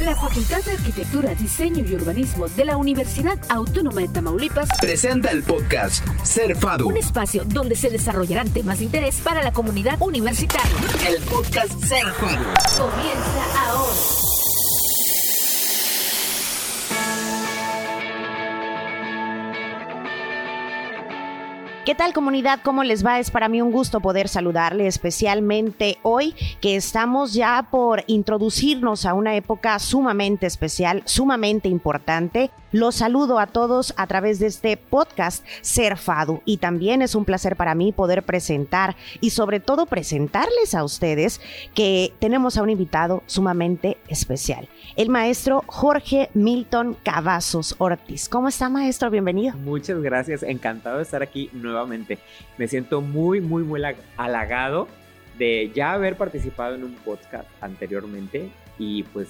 La Facultad de Arquitectura, Diseño y Urbanismo de la Universidad Autónoma de Tamaulipas presenta el podcast Ser FADU. Un espacio donde se desarrollarán temas de interés para la comunidad universitaria. El podcast Ser FADU. Comienza ahora. ¿Qué tal comunidad? ¿Cómo les va? Es para mí un gusto poder saludarle, especialmente hoy que estamos ya por introducirnos a una época sumamente especial, sumamente importante. Los saludo a todos a través de este podcast Ser Fadu y también es un placer para mí poder presentar y sobre todo presentarles a ustedes que tenemos a un invitado sumamente especial, el maestro Jorge Milton Cavazos Ortiz. ¿Cómo está maestro? Bienvenido. Muchas gracias, encantado de estar aquí nuevamente. Me siento muy, muy, muy halagado de ya haber participado en un podcast anteriormente y pues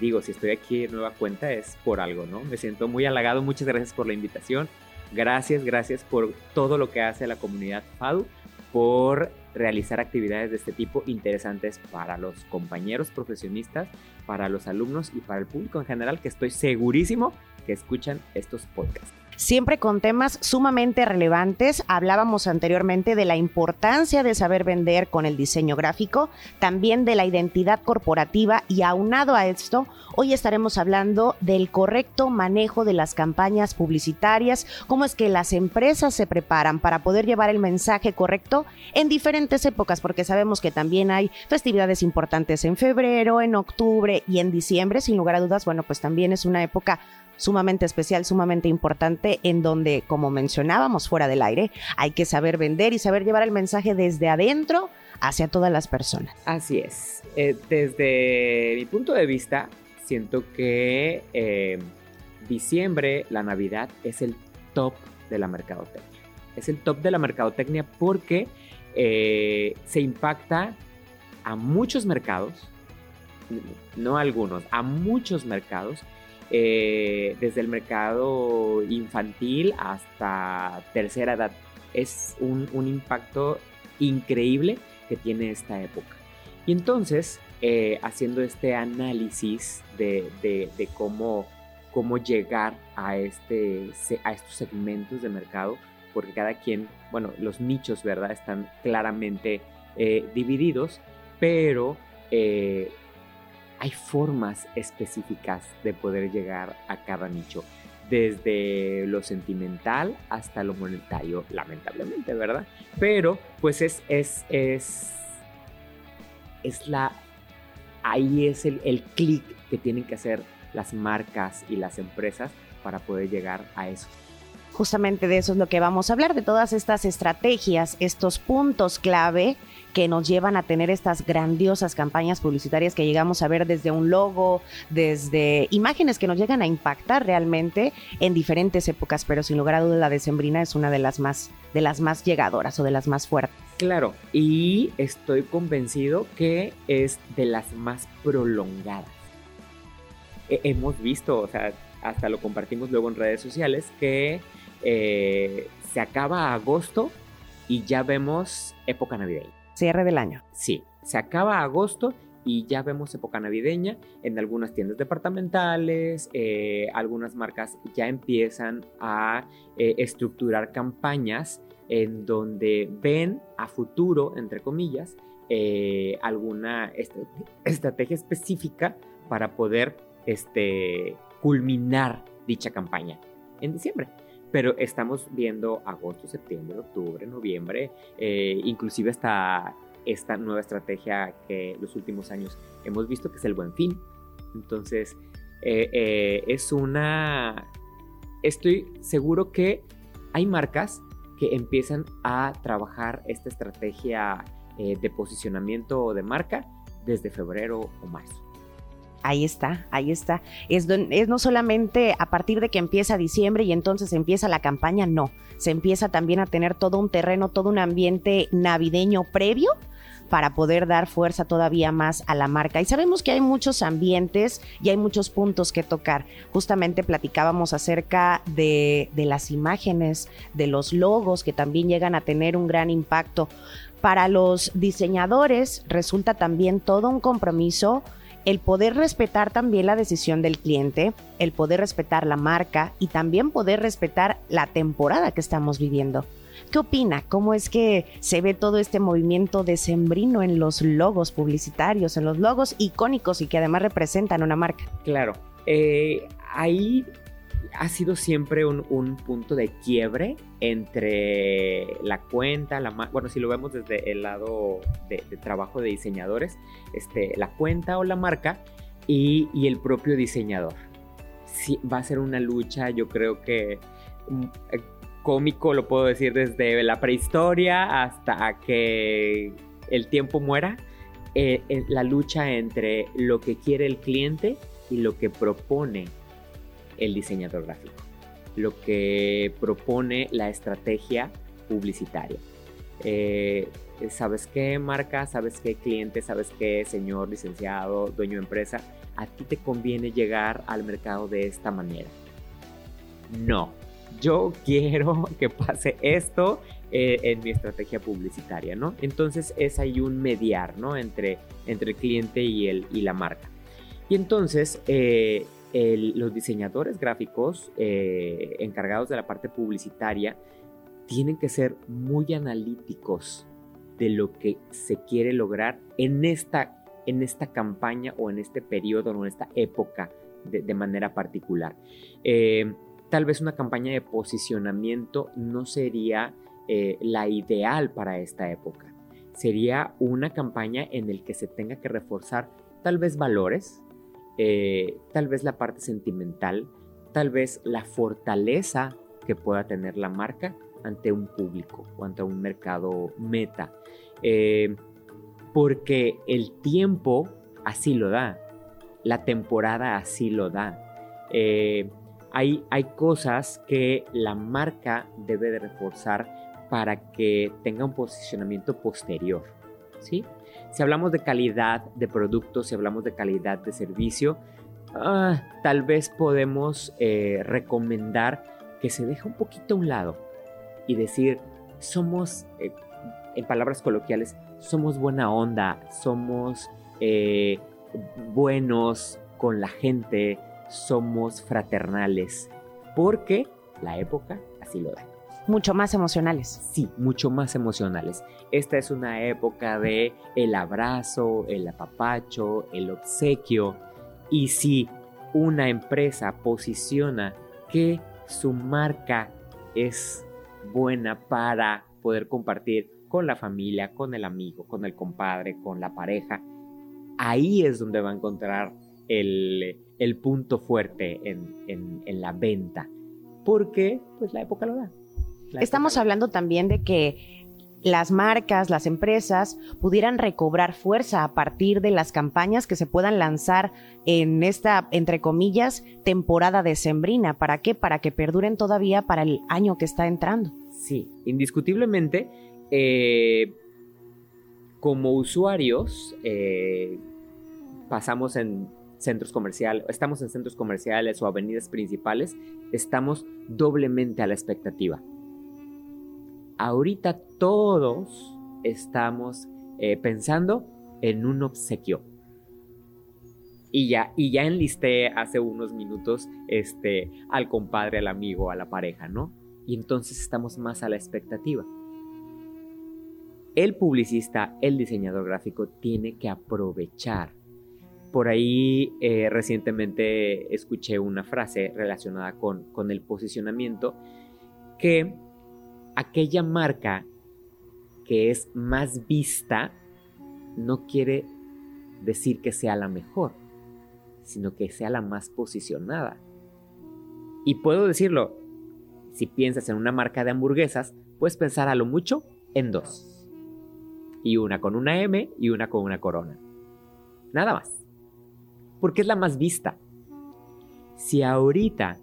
digo, si estoy aquí de nueva cuenta es por algo, ¿no? Me siento muy halagado, muchas gracias por la invitación, gracias, gracias por todo lo que hace la comunidad FADU, por realizar actividades de este tipo interesantes para los compañeros profesionistas, para los alumnos y para el público en general, que estoy segurísimo que escuchan estos podcasts siempre con temas sumamente relevantes. Hablábamos anteriormente de la importancia de saber vender con el diseño gráfico, también de la identidad corporativa y aunado a esto, hoy estaremos hablando del correcto manejo de las campañas publicitarias, cómo es que las empresas se preparan para poder llevar el mensaje correcto en diferentes épocas, porque sabemos que también hay festividades importantes en febrero, en octubre y en diciembre, sin lugar a dudas, bueno, pues también es una época sumamente especial, sumamente importante, en donde, como mencionábamos fuera del aire, hay que saber vender y saber llevar el mensaje desde adentro hacia todas las personas. Así es. Eh, desde mi punto de vista, siento que eh, diciembre, la Navidad, es el top de la mercadotecnia. Es el top de la mercadotecnia porque eh, se impacta a muchos mercados, no a algunos, a muchos mercados eh, desde el mercado infantil hasta tercera edad. Es un, impacto increíble que tiene esta época. Y entonces, eh, haciendo este análisis de, cómo, cómo llegar a, este, a estos segmentos de mercado, porque cada quien, bueno, los nichos, ¿verdad? Están claramente eh, divididos, pero hay formas específicas de poder llegar a cada nicho, desde lo sentimental hasta lo monetario, lamentablemente, ¿verdad? Pero pues es, es, es, es la, ahí es el, el clic que tienen que hacer las marcas y las empresas para poder llegar a eso. Justamente de eso es lo que vamos a hablar, de todas estas estrategias, estos puntos clave que nos llevan a tener estas grandiosas campañas publicitarias que llegamos a ver desde un logo, desde imágenes que nos llegan a impactar realmente en diferentes épocas, pero sin lugar a dudas la decembrina es una de las más de las más llegadoras o de las más fuertes. Claro, y estoy convencido que es de las más prolongadas. hemos visto, o sea, hasta lo compartimos luego en redes sociales, que eh, se acaba agosto y ya vemos época navideña. Cierre del año. Sí, se acaba agosto y ya vemos época navideña en algunas tiendas departamentales, eh, algunas marcas ya empiezan a eh, estructurar campañas en donde ven a futuro, entre comillas, eh, alguna estrategia específica para poder este, culminar dicha campaña en diciembre pero estamos viendo agosto, septiembre, octubre, noviembre, eh, inclusive hasta esta nueva estrategia que los últimos años hemos visto, que es el buen fin. Entonces, eh, eh, es una... Estoy seguro que hay marcas que empiezan a trabajar esta estrategia de posicionamiento de marca desde febrero o marzo. Ahí está, ahí está. Es, no solamente a partir de que empieza diciembre y entonces empieza la campaña, no. Se empieza también a tener todo un terreno, todo un ambiente navideño previo para poder dar fuerza todavía más a la marca. Y sabemos que hay muchos ambientes y hay muchos puntos que tocar. Justamente platicábamos acerca de, de las imágenes, de los logos que también llegan a tener un gran impacto. Para los diseñadores resulta también todo un compromiso el poder respetar también la decisión del cliente, el poder respetar la marca y también poder respetar la temporada que estamos viviendo. ¿Qué opina? ¿Cómo es que se ve todo este movimiento decembrino en los logos publicitarios, en los logos icónicos y que además representan una marca? Claro, eh, ahí ha sido siempre un, punto de quiebre entre la cuenta, la bueno, si lo vemos desde el lado de, trabajo de diseñadores, este, la cuenta o la marca y, el propio diseñador. Sí, va a ser una lucha, yo creo que mm, eh, cómico, lo puedo decir desde la prehistoria hasta que el tiempo muera, eh, la lucha entre lo que quiere el cliente y lo que propone el diseñador gráfico, lo que propone la estrategia publicitaria. Eh, ¿Sabes qué marca? ¿Sabes qué cliente? ¿Sabes qué señor licenciado, dueño de empresa? A ti te conviene llegar al mercado de esta manera. No, yo quiero que pase esto eh, en mi estrategia publicitaria, ¿no? Entonces es ahí un mediar, ¿no? Entre, entre el cliente y, el, y la marca. Y entonces eh, los diseñadores gráficos eh, encargados de la parte publicitaria tienen que ser muy analíticos de lo que se quiere lograr en esta, en esta campaña o en este periodo o en esta época de, manera particular. Eh, tal vez una campaña de posicionamiento no sería eh, la ideal para esta época. Sería una campaña en la que se tenga que reforzar tal vez valores, eh, tal vez la parte sentimental, tal vez la fortaleza que pueda tener la marca ante un público o ante un mercado meta. Eh, porque el tiempo así lo da, la temporada así lo da. Eh, hay, hay cosas que la marca debe de reforzar para que tenga un posicionamiento posterior. ¿sí? Si hablamos de calidad de producto, si hablamos de calidad de servicio, ah, tal vez podemos eh, recomendar que se deje un poquito a un lado y decir, somos, eh, en palabras coloquiales, somos buena onda, somos eh, buenos con la gente, somos fraternales, porque la época así lo da mucho más emocionales. Sí, mucho más emocionales. Esta es una época de el abrazo, el apapacho, el obsequio. Y si una empresa posiciona que su marca es buena para poder compartir con la familia, con el amigo, con el compadre, con la pareja, ahí es donde va a encontrar el, punto fuerte en, en la venta. Porque pues la época lo da. Estamos hablando también de que las marcas, las empresas pudieran recobrar fuerza a partir de las campañas que se puedan lanzar en esta, entre comillas, temporada decembrina. ¿Para qué? Para que perduren todavía para el año que está entrando. Sí, indiscutiblemente, eh, como usuarios, eh, pasamos en centros comerciales, estamos en centros comerciales o avenidas principales, estamos doblemente a la expectativa ahorita todos estamos eh, pensando en un obsequio. Y ya, y ya enlisté hace unos minutos este, al compadre, al amigo, a la pareja, ¿no? Y entonces estamos más a la expectativa. El publicista, el diseñador gráfico, tiene que aprovechar. Por ahí eh, recientemente escuché una frase relacionada con, con el posicionamiento que aquella marca que es más vista no quiere decir que sea la mejor, sino que sea la más posicionada. Y puedo decirlo, si piensas en una marca de hamburguesas, puedes pensar a lo mucho en dos. Y una con una M y una con una corona. Nada más. Porque es la más vista. Si ahorita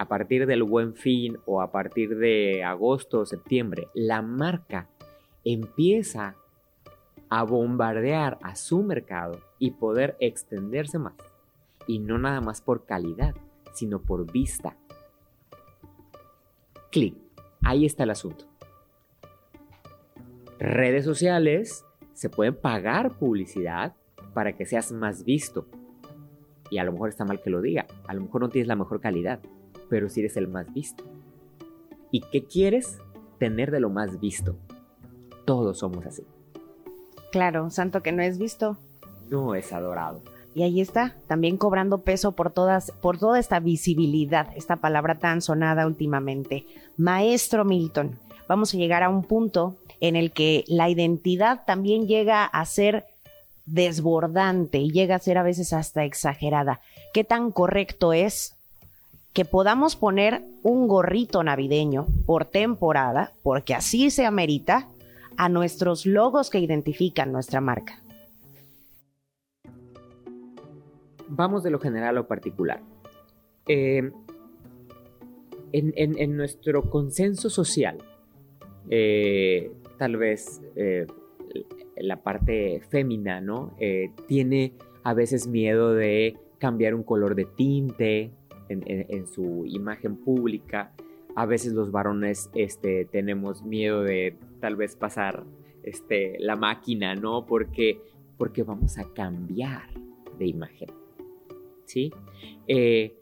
a partir del buen fin o a partir de agosto o septiembre, la marca empieza a bombardear a su mercado y poder extenderse más. Y no nada más por calidad, sino por vista. Clic. Ahí está el asunto. Redes sociales, se pueden pagar publicidad para que seas más visto. Y a lo mejor está mal que lo diga, a lo mejor no tienes la mejor calidad, pero si eres el más visto. ¿Y qué quieres? Tener de lo más visto. Todos somos así. Claro, santo que no es visto. No es adorado. Y ahí está, también cobrando peso por todas, por toda esta visibilidad, esta palabra tan sonada últimamente. Maestro Milton, vamos a llegar a un punto en el que la identidad también llega a ser desbordante y llega a ser a veces hasta exagerada. ¿Qué tan correcto es que podamos poner un gorrito navideño por temporada, porque así se amerita, a nuestros logos que identifican nuestra marca? Vamos de lo general a lo particular. Eh, en, nuestro consenso social, eh, tal vez eh, la parte fémina, ¿no? tiene a veces miedo de cambiar un color de tinte en, su imagen pública. A veces los varones este, tenemos miedo de tal vez pasar este, la máquina, ¿no? Porque, porque vamos a cambiar de imagen. ¿sí? Eh,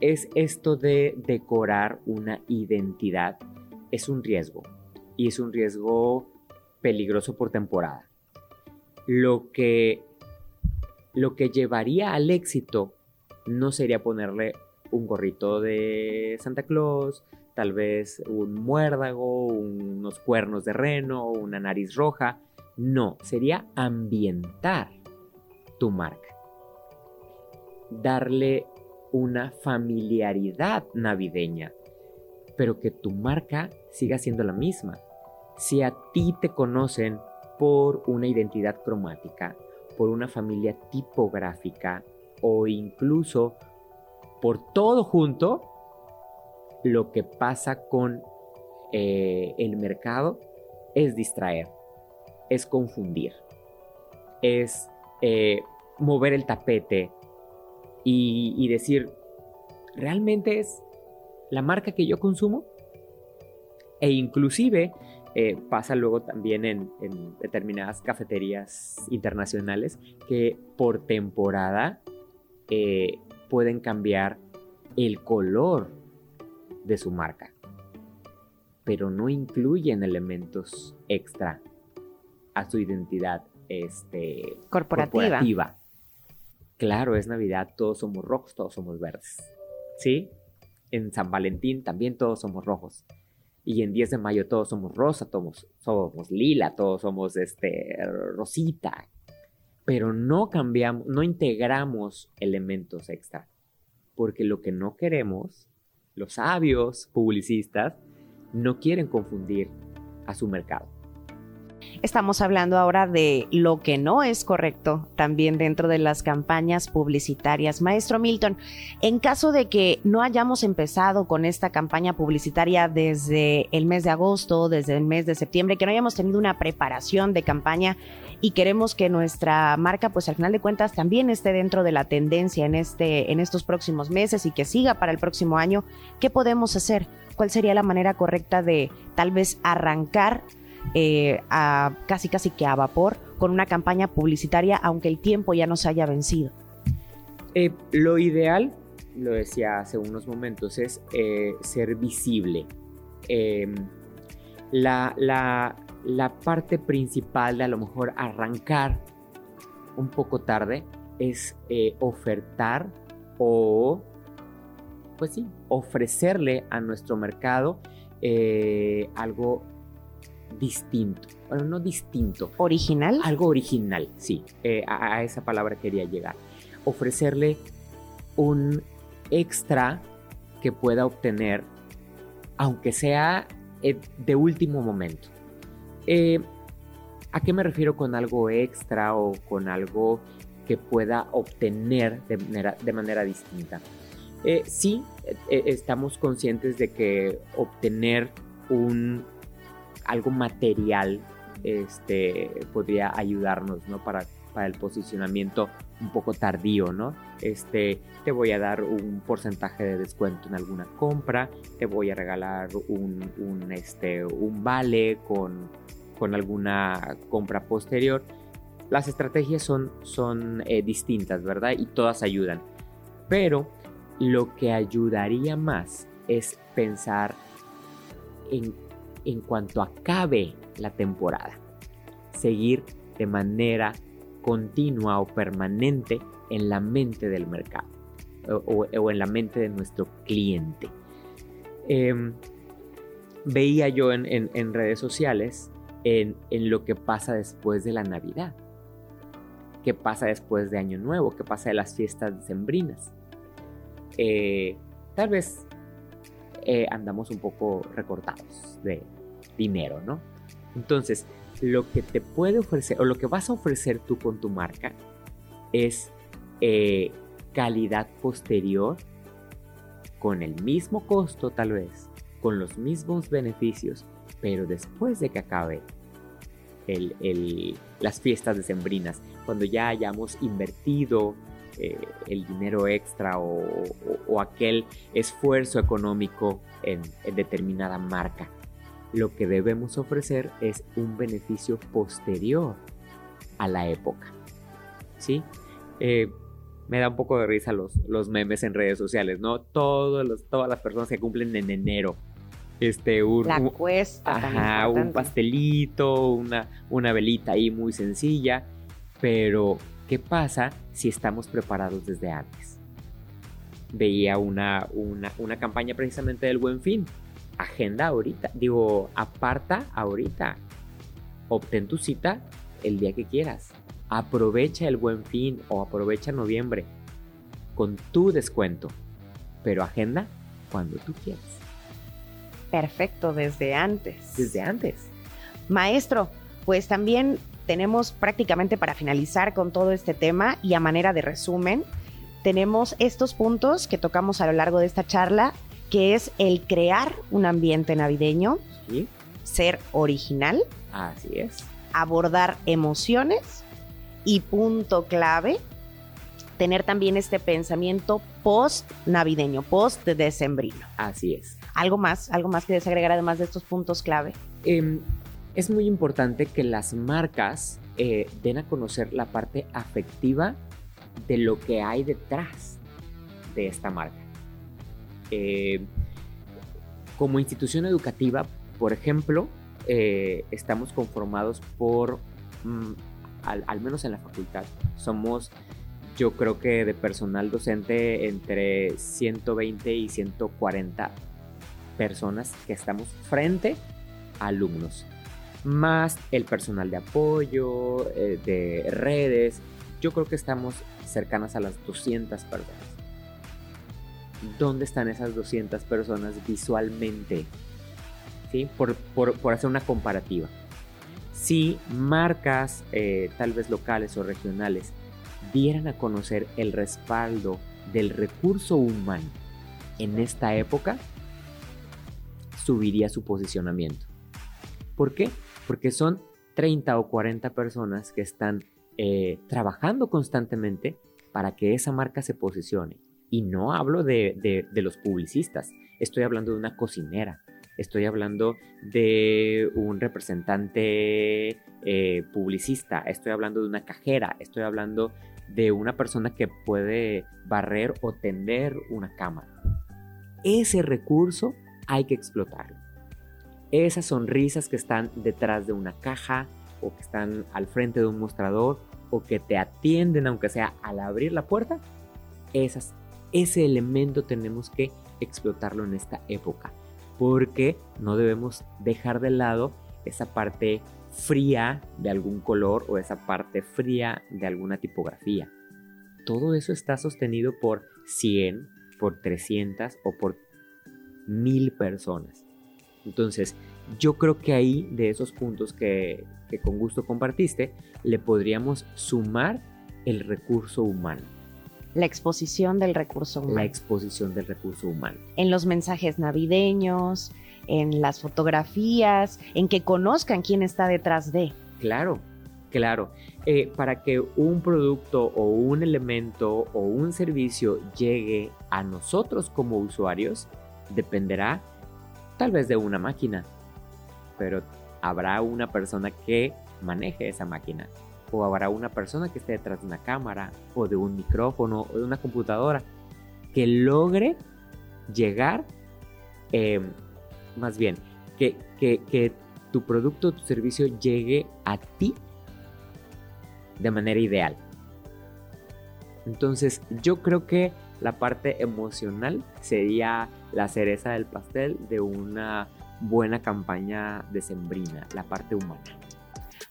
es esto de decorar una identidad, es un riesgo y es un riesgo peligroso por temporada. Lo que, lo que llevaría al éxito no sería ponerle un gorrito de Santa Claus, tal vez un muérdago, unos cuernos de reno, una nariz roja. No, sería ambientar tu marca darle una familiaridad navideña, pero que tu marca siga siendo la misma. Si a ti te conocen por una identidad cromática, por una familia tipográfica o incluso por todo junto, lo que pasa con eh, el mercado es distraer, es confundir, es eh, mover el tapete, y, decir, ¿realmente es la marca que yo consumo? E inclusive eh, pasa luego también en, determinadas cafeterías internacionales que por temporada eh, pueden cambiar el color de su marca, pero no incluyen elementos extra a su identidad este, corporativa claro, es Navidad, todos somos rojos, todos somos verdes. ¿Sí? En San Valentín también todos somos rojos. Y en 10 de mayo todos somos rosa, todos somos lila, todos somos este, rosita. Pero no cambiamos, no integramos elementos extra. Porque lo que no queremos, los sabios publicistas, no quieren confundir a su mercado. Estamos hablando ahora de lo que no es correcto también dentro de las campañas publicitarias. Maestro Milton, en caso de que no hayamos empezado con esta campaña publicitaria desde el mes de agosto, desde el mes de septiembre, que no hayamos tenido una preparación de campaña y queremos que nuestra marca, pues al final de cuentas, también esté dentro de la tendencia en, este, en estos próximos meses y que siga para el próximo año, ¿qué podemos hacer? ¿Cuál sería la manera correcta de tal vez arrancar eh, a, casi casi que a vapor con una campaña publicitaria, aunque el tiempo ya no se haya vencido? Eh, lo ideal, lo decía hace unos momentos, es eh, ser visible. Em, la, la, la parte principal de a lo mejor arrancar un poco tarde es ofertar o, pues sí, ofrecerle a nuestro mercado algo distinto. Bueno, no distinto. ¿Original? Algo original, sí. Eh, a, esa palabra quería llegar. Ofrecerle un extra que pueda obtener, aunque sea eh, de último momento. Eh, ¿A qué me refiero con algo extra o con algo que pueda obtener de manera, de manera distinta? sí, estamos conscientes de que obtener un algo material este, podría ayudarnos, ¿no? Para, para el posicionamiento un poco tardío, ¿no? Este, te voy a dar un porcentaje de descuento en alguna compra, te voy a regalar un, un, este, un vale con, con alguna compra posterior, las estrategias son, son eh, distintas, ¿verdad? Y todas ayudan. Pero lo que ayudaría más es pensar en, en cuanto acabe la temporada. Seguir de manera continua o permanente en la mente del mercado o, en la mente de nuestro cliente. Em, veía yo en, redes sociales en, lo que pasa después de la Navidad, qué pasa después de Año Nuevo, qué pasa de las fiestas decembrinas. Eh, tal vez eh, andamos un poco recortados de dinero, ¿no? Entonces, lo que te puede ofrecer o lo que vas a ofrecer tú con tu marca es eh, calidad posterior con el mismo costo tal vez, con los mismos beneficios, pero después de que acabe las fiestas decembrinas, cuando ya hayamos invertido eh, el dinero extra o, aquel esfuerzo económico en, determinada marca. Lo que debemos ofrecer es un beneficio posterior a la época. ¿Sí? Eh, me da un poco de risa los, los memes en redes sociales, ¿no? Todos los, todas las personas que cumplen en enero. Este, un, La cuesta. Ajá, un pastelito, una, una velita ahí muy sencilla. Pero, ¿qué pasa si estamos preparados desde antes? Veía una, una, una campaña precisamente del Buen Fin. Agenda ahorita, digo, aparta ahorita. Obtén tu cita el día que quieras Aprovecha el buen fin o aprovecha noviembre con tu descuento, pero agenda cuando tú quieras. Perfecto, desde antes. Desde antes. Maestro, pues también tenemos prácticamente para finalizar con todo este tema y a manera de resumen, tenemos estos puntos que tocamos a lo largo de esta charla, que es el crear un ambiente navideño, ser original, así es, abordar emociones y punto clave, tener también este pensamiento post navideño, post decembrino. Así es. ¿Algo más? ¿Algo más que desagregar además de estos puntos clave? Em, es muy importante que las marcas eh, den a conocer la parte afectiva de lo que hay detrás de esta marca. Eh, como institución educativa, por ejemplo, eh, estamos conformados por mm, al, menos en la facultad, somos yo creo que de personal docente entre 120 y 140 personas que estamos frente a alumnos, más el personal de apoyo, eh, de redes, yo creo que estamos cercanas a las 200 personas. ¿Dónde están esas 200 personas visualmente? ¿Sí? Por, por hacer una comparativa si marcas, eh, tal vez locales o regionales, dieran a conocer el respaldo del recurso humano en esta época, subiría su posicionamiento. ¿Por qué? Porque son 30 o 40 personas que están eh, trabajando constantemente para que esa marca se posicione. Y no hablo de los publicistas, estoy hablando de una cocinera, estoy hablando de un representante eh, publicista, estoy hablando de una cajera, estoy hablando de una persona que puede barrer o tender una cámara. Ese recurso hay que explotarlo. Esas sonrisas que están detrás de una caja o que están al frente de un mostrador o que te atienden aunque sea al abrir la puerta, esas, ese elemento tenemos que explotarlo en esta época porque no debemos dejar de lado esa parte fría de algún color o esa parte fría de alguna tipografía. Todo eso está sostenido por 100, por 300 o por 1000 personas. Entonces, yo creo que ahí, de esos puntos que, que con gusto compartiste, le podríamos sumar el recurso humano. La exposición del recurso humano. La exposición del recurso humano. En los mensajes navideños, en las fotografías, en que conozcan quién está detrás de. Claro, claro. Eh, para que un producto o un elemento o un servicio llegue a nosotros como usuarios, dependerá tal vez de una máquina, pero habrá una persona que maneje esa máquina o habrá una persona que esté detrás de una cámara o de un micrófono o de una computadora que logre llegar, eh, más bien, que, que, que tu producto o tu servicio llegue a ti de manera ideal. Entonces, yo creo que la parte emocional sería la cereza del pastel de una buena campaña decembrina, la parte humana.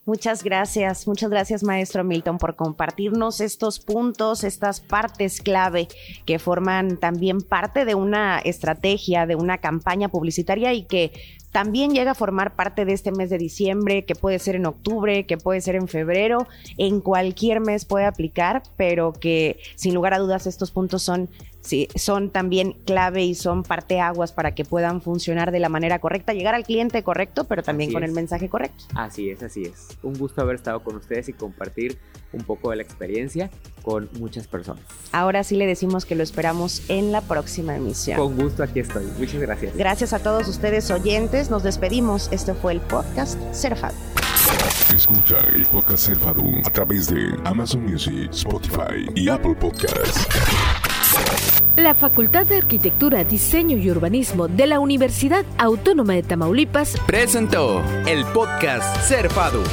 Muchas gracias, muchas gracias maestro Milton por compartirnos estos puntos, estas partes clave que forman también parte de una estrategia, de una campaña publicitaria y que también llega a formar parte de este mes de diciembre, que puede ser en octubre, que puede ser en febrero, en cualquier mes puede aplicar, pero que sin lugar a dudas estos puntos son sí, son también clave y son parteaguas para que puedan funcionar de la manera correcta, llegar al cliente correcto, pero también Así con es. el mensaje correcto. Así es, así es. Un gusto haber estado con ustedes y compartir un poco de la experiencia con muchas personas. Ahora sí le decimos que lo esperamos en la próxima emisión. Con gusto aquí estoy. Muchas gracias. Gracias a todos ustedes oyentes, nos despedimos. Este fue el podcast Serfad. Escucha el podcast Serfado a través de Amazon Music, Spotify y Apple Podcasts. La Facultad de Arquitectura, Diseño y Urbanismo de la Universidad Autónoma de Tamaulipas Presentó el podcast Ser Fado.